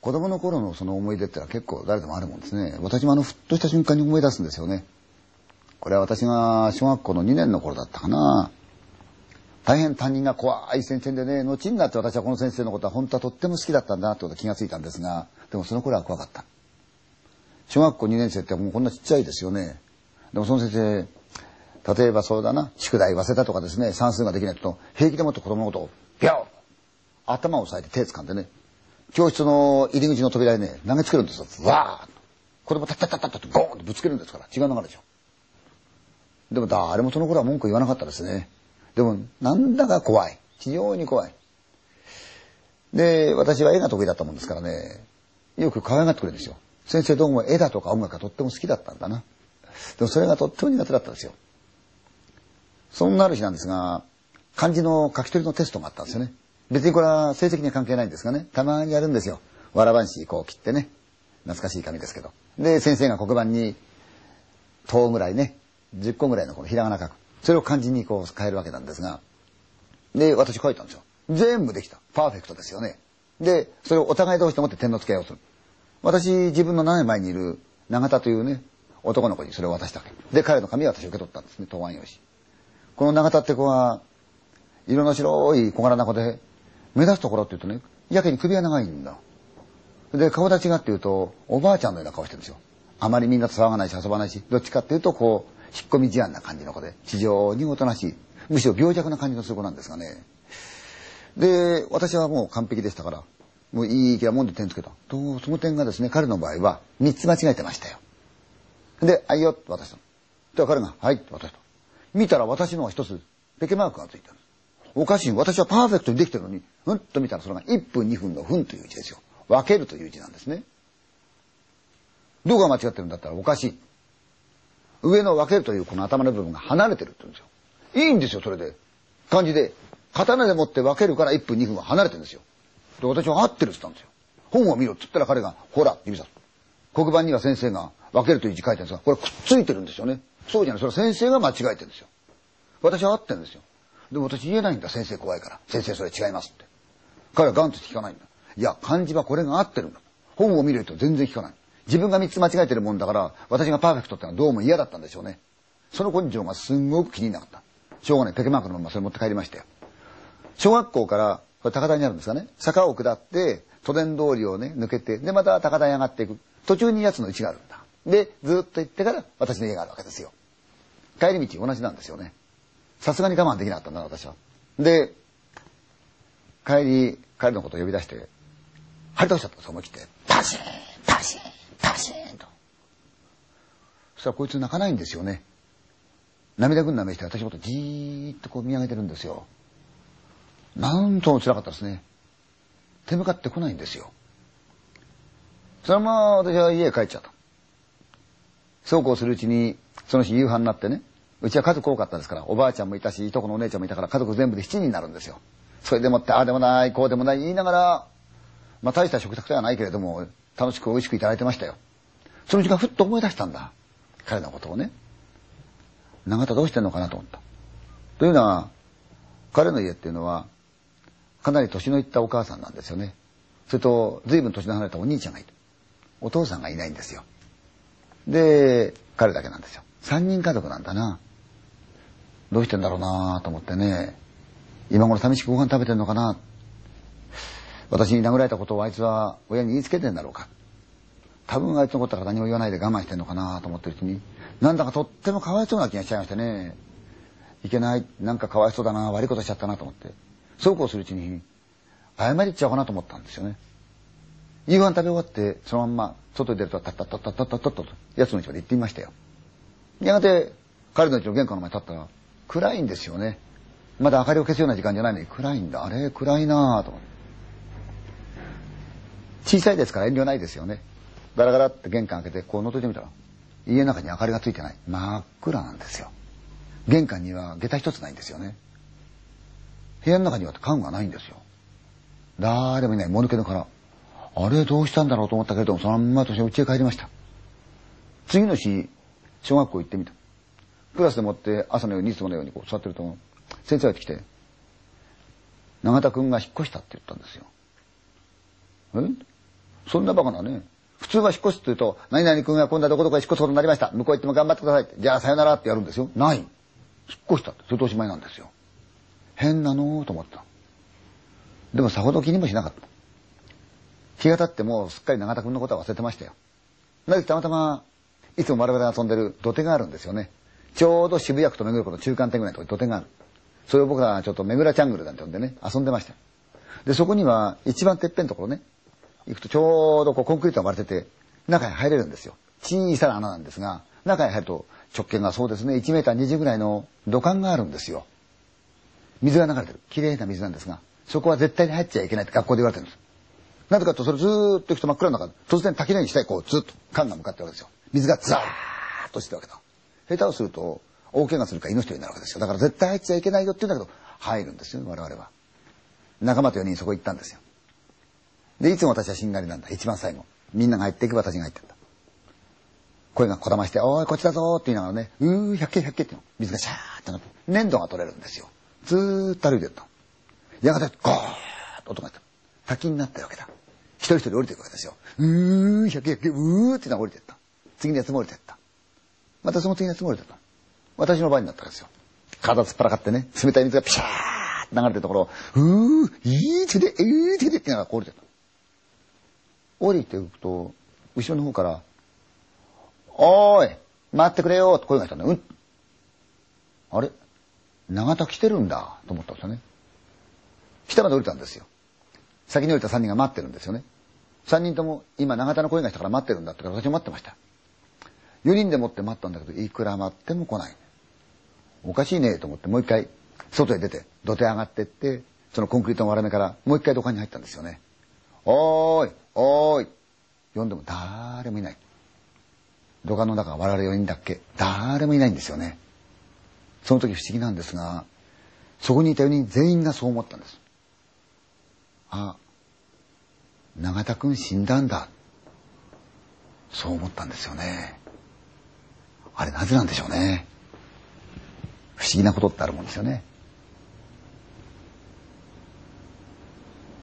子供の頃のその思い出ってのは結構誰でもあるもんですね。私もあの、ふっとした瞬間に思い出すんですよね。これは私が小学校の2年の頃だったかな。大変担任が怖い先生でね、後になって私はこの先生のことは本当はとっても好きだったんだなってこと気がついたんですが、でもその頃は怖かった。小学校2年生ってもうこんなちっちゃいですよね。でもその先生、例えばそうだな、宿題忘れたとかですね、算数ができないと、平気でもって子供のことを、ビャー頭を押さえて手掴んでね、教室の入り口の扉にね、投げつけるんですよ。わーっと。子供タッタッタッタッとゴーンとぶつけるんですから、違う流れでしょ。でも誰もその頃は文句言わなかったですね。でも、なんだか怖い。非常に怖い。で、私は絵が得意だったもんですからね、よく可愛がってくれるんですよ。先生どうも絵だとか音楽がとっても好きだったんだな。でもそれがとっても苦手だったんですよ。そんなある日なんですが、漢字の書き取りのテストがあったんですよね。別にこれは成績には関係ないんですがね、たまにやるんですよ。わらばんしこう切ってね。懐かしい紙ですけど。で、先生が黒板に、10ぐらいね、10個ぐらいのこのひらがな書く。それを漢字にこう変えるわけなんですが。で、私書いたんですよ。全部できた。パーフェクトですよね。で、それをお互い同士でもって点の付け合いをする。私、自分の斜め前にいる永田というね、男の子にそれを渡したわけ。で、彼の紙を私受け取ったんですね、答案用紙。この永田って子は、色の白い小柄な子で、目立つところって言うとね、やけに首が長いんだ。で、顔立ちがっていうと、おばあちゃんのような顔してるんですよ。あまりみんな騒がないし遊ばないし、どっちかっていうと、こう、引っ込み思案な感じの子で、非常におとなしい。むしろ病弱な感じのする子なんですがね。で、私はもう完璧でしたから、もういい気なもんで点つけた。と、その点がですね、彼の場合は3つ間違えてましたよ。で、あいよって渡したの。で、彼が、はいって渡した。見たら私のは一つ、ペケマークがついてる。おかしい。私はパーフェクトにできてるのに、うんと見たらそれが1分2分の分という字ですよ。分けるという字なんですね。どこが間違ってるんだったらおかしい。上の分けるというこの頭の部分が離れてるって言うんですよ。いいんですよ、それで。漢字で。刀で持って分けるから1分2分は離れてるんですよ。で、私は合ってるって言ったんですよ。本を見ろって言ったら彼が、ほらって指さす。黒板には先生が分けるという字書いてるんですが、これくっついてるんですよね。そうじゃない。それは先生が間違えてるんですよ。私は合ってるんですよ。でも私言えないんだ。先生怖いから。先生それ違いますって。彼はガンと聞かないんだ。いや、漢字はこれが合ってるんだ。本を見ると全然聞かない。自分が三つ間違えてるもんだから、私がパーフェクトってのはどうも嫌だったんでしょうね。その根性がすんごく気になかった。しょうがない。ペケマークのままそれ持って帰りましたよ。小学校から、これ高台にあるんですかね。坂を下って、都電通りをね、抜けて、で、また高台に上がっていく。途中に奴の家があるんだ。で、ずっと行ってから私の家があるわけですよ。帰り道同じなんですよね。さすがに我慢できなかったんだな、私は。で、帰り、彼のことを呼び出して、張り倒しちゃったんです思い切って。パシーンパシーンパシーンと。そしたらこいつ泣かないんですよね。涙ぐんな目して私のことじーっとこう見上げてるんですよ。なんとも辛かったですね。手向かってこないんですよ。そのまま私は家へ帰っちゃった。そうこうするうちに、その日夕飯になってね、うちは家族多かったですから、おばあちゃんもいたし、いとこのお姉ちゃんもいたから、家族全部で7人になるんですよ。それでもって、ああでもない、こうでもない、言いながら、まあ大した食卓ではないけれども、楽しく美味しくいただいてましたよ。その時間ふっと思い出したんだ。彼のことをね。永田どうしてんのかなと思った。というのは、彼の家っていうのは、かなり年のいったお母さんなんですよね。それと、随分年の離れたお兄ちゃんがいる。お父さんがいないんですよ。で、彼だけなんですよ。三人家族なんだな。どうしてんだろうなと思ってね。今頃寂しくご飯食べてんのかな。私に殴られたことをあいつは親に言いつけてんだろうか。多分あいつのことから何も言わないで我慢してんのかなと思ってるうちに、なんだかとってもかわいそうな気がしちゃいましてね。いけない、なんかかわいそうだな、悪いことしちゃったなと思って。そうこうするうちに、謝りっちゃおうかなと思ったんですよね。夕飯食べ終わって、そのまんま、外に出ると、タッタッタッタッタッタッタッと、奴の家まで行ってみましたよ。やがて、彼の家の玄関の前に立ったら、暗いんですよね。まだ明かりを消すような時間じゃないのに暗いんだ。あれ暗いなぁと思って。小さいですから遠慮ないですよね。ガラガラって玄関開けてこう覗いてみたら、家の中に明かりがついてない。真っ暗なんですよ。玄関には下駄一つないんですよね。部屋の中には家具がないんですよ。誰もいない、もぬけの殻。あれどうしたんだろうと思ったけれども、そのまま私は家へ帰りました。次の日、小学校行ってみた。クラスでもって朝のようにいつものようにこう座ってると、先生が来て、永田君が引っ越したって言ったんですよ。え？そんなバカなね。普通は引っ越すって言うと、何々君が今度はどこどこへ引っ越すことになりました。向こう行っても頑張ってください。じゃあさよならってやるんですよ。ない。引っ越したって。それとおしまいなんですよ。変なのと思った。でもさほど気にもしなかった。気が経ってもうすっかり永田君のことは忘れてましたよ。なぜたまたま、いつも我々が遊んでる土手があるんですよね。ちょうど渋谷区と目黒区の中間点ぐらいのところに土手がある。それを僕はちょっと目黒チャングルなんて呼んでね、遊んでました。で、そこには一番てっぺんのところね、行くとちょうどこうコンクリートが割れてて、中に入れるんですよ。小さな穴なんですが、中に入ると直径がそうですね、1メーター20ぐらいの土管があるんですよ。水が流れてる。綺麗な水なんですが、そこは絶対に入っちゃいけないって学校で言われてるんです。なぜかとそれずーっと行くと真っ暗の中で、突然滝のように下へこうずっと缶が向かってるわけですよ。水がザーッとしてるわけだ。下手をすると、大怪我するか命取りになるわけですよ。だから絶対入っちゃいけないよって言うんだけど、入るんですよ、我々は。仲間と4人そこ行ったんですよ。で、いつも私はしんがりなんだ。一番最後。みんなが入っていく私が入ってった。声がこだまして、おい、こっちだぞって言いながらね、うー、百景百景っての。水がシャーってなって、粘土が取れるんですよ。ずーっと歩いてった。やがて、ゴーッと音がした。滝になったわけだ。一人一人降りていくわけですよ。うー、百景百景、うーってのが降りてった。次のやつも降りてった。またその次のつもりてった。私の場になったわけですよ。体突っ張らかってね、冷たい水がピシャーって流れてるところ、うー、いい手で、いい手でってのが降りてた。降りていくと、後ろの方から、おーい、待ってくれよって声がしたんだよ。うん。あれ？長田来てるんだと思ったんですよね。下まで降りたんですよ。先に降りた3人が待ってるんですよね。3人とも今長田の声がしたから待ってるんだって私も待ってました。4人でもって待ったんだけど、いくら待っても来ない。おかしいねと思ってもう一回外へ出て土手上がってってそのコンクリートの割れ目からもう一回土管に入ったんですよね。おーいおーい呼んでも誰もいない。土管の中が我々4人だっけ誰もいないんですよね。その時不思議なんですが、そこにいた4人全員がそう思ったんです。あ、永田くん死んだんだ。そう思ったんですよね。あれなぜなんでしょうね。不思議なことってあるもんですよね。